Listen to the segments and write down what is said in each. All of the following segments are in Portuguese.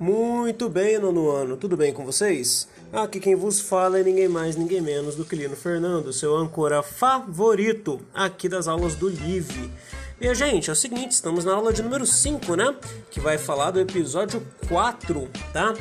Muito bem, nono ano, tudo bem com vocês? Aqui quem vos fala é ninguém mais, ninguém menos do que Lino Fernando, seu âncora favorito aqui das aulas do Live. E gente, é o seguinte, estamos na aula de número 5, né? Que vai falar do episódio 4, tá?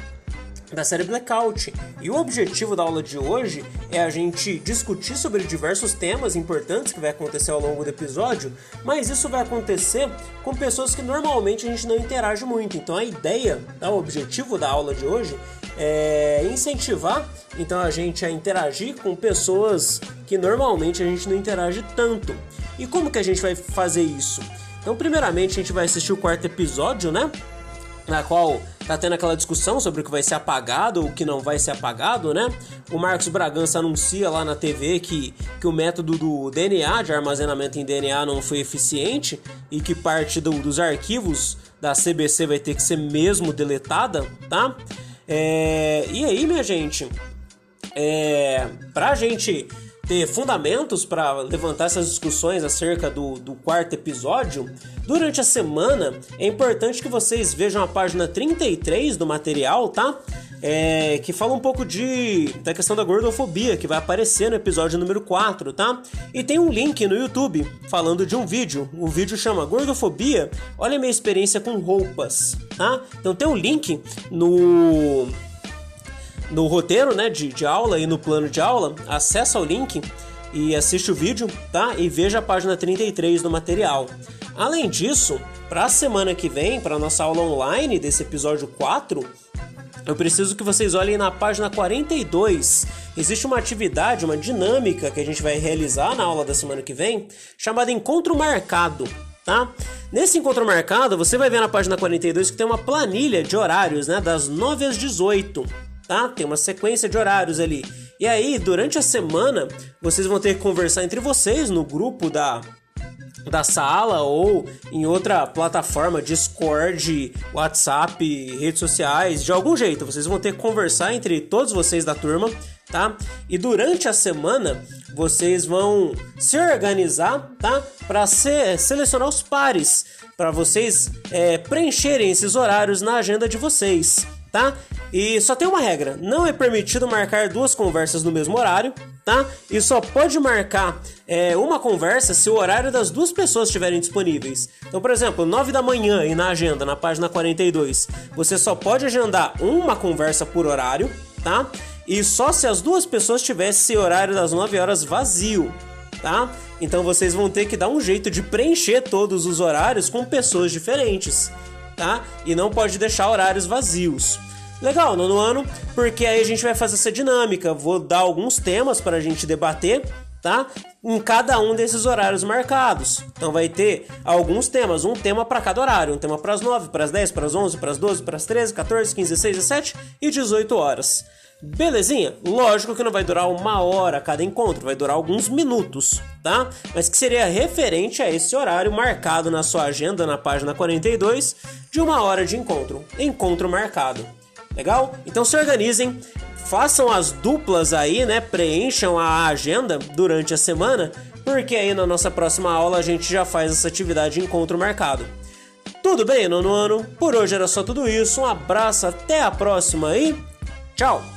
Da série Blackout. E o objetivo da aula de hoje é a gente discutir sobre diversos temas importantes que vai acontecer ao longo do episódio, mas isso vai acontecer com pessoas que normalmente a gente não interage muito. Então a ideia, tá, o objetivo da aula de hoje é incentivar então a gente a interagir com pessoas que normalmente a gente não interage tanto. E como que a gente vai fazer isso? Então, primeiramente, a gente vai assistir o quarto episódio, né? Na qual tá tendo aquela discussão sobre o que vai ser apagado ou o que não vai ser apagado, né? O Marcos Bragança anuncia lá na TV que, que o método do DNA, de armazenamento em DNA, não foi eficiente e que parte do, dos arquivos da CBC vai ter que ser mesmo deletada, tá? É, e aí, minha gente, é, pra gente ter fundamentos para levantar essas discussões acerca do, do quarto episódio, durante a semana é importante que vocês vejam a página 33 do material, tá? É, que fala um pouco de da questão da gordofobia que vai aparecer no episódio número 4, tá? E tem um link no YouTube falando de um vídeo. O vídeo chama Gordofobia. Olha minha experiência com roupas, tá? Então tem um link no no roteiro né, de, de aula e no plano de aula, acessa o link e assiste o vídeo, tá? E veja a página 33 do material. Além disso, para a semana que vem, para nossa aula online desse episódio 4, eu preciso que vocês olhem na página 42. Existe uma atividade, uma dinâmica que a gente vai realizar na aula da semana que vem, chamada Encontro Marcado. Tá? Nesse encontro marcado, você vai ver na página 42 que tem uma planilha de horários, né, das 9 às 18 tá? Tem uma sequência de horários ali. E aí, durante a semana, vocês vão ter que conversar entre vocês no grupo da da sala ou em outra plataforma, Discord, WhatsApp, redes sociais, de algum jeito. Vocês vão ter que conversar entre todos vocês da turma, tá? E durante a semana vocês vão se organizar, tá? Para se, selecionar os pares, para vocês é, preencherem esses horários na agenda de vocês tá? E só tem uma regra: não é permitido marcar duas conversas no mesmo horário, tá? E só pode marcar é, uma conversa se o horário das duas pessoas estiverem disponíveis. Então, por exemplo, 9 da manhã e na agenda, na página 42, você só pode agendar uma conversa por horário, tá? E só se as duas pessoas tivessem esse horário das 9 horas vazio, tá? Então vocês vão ter que dar um jeito de preencher todos os horários com pessoas diferentes tá? E não pode deixar horários vazios. Legal, nono ano, porque aí a gente vai fazer essa dinâmica. Vou dar alguns temas para a gente debater, tá? Em cada um desses horários marcados. Então vai ter alguns temas, um tema para cada horário, um tema para as 9, para as 10, para as 11, para as 12, para as 13, 14, 15, 16, 17 e 18 horas. Belezinha? Lógico que não vai durar uma hora cada encontro, vai durar alguns minutos, tá? Mas que seria referente a esse horário marcado na sua agenda na página 42 de uma hora de encontro. Encontro marcado. Legal? Então se organizem, façam as duplas aí, né? Preencham a agenda durante a semana, porque aí na nossa próxima aula a gente já faz essa atividade de encontro marcado. Tudo bem, nono ano? Por hoje era só tudo isso. Um abraço, até a próxima e tchau!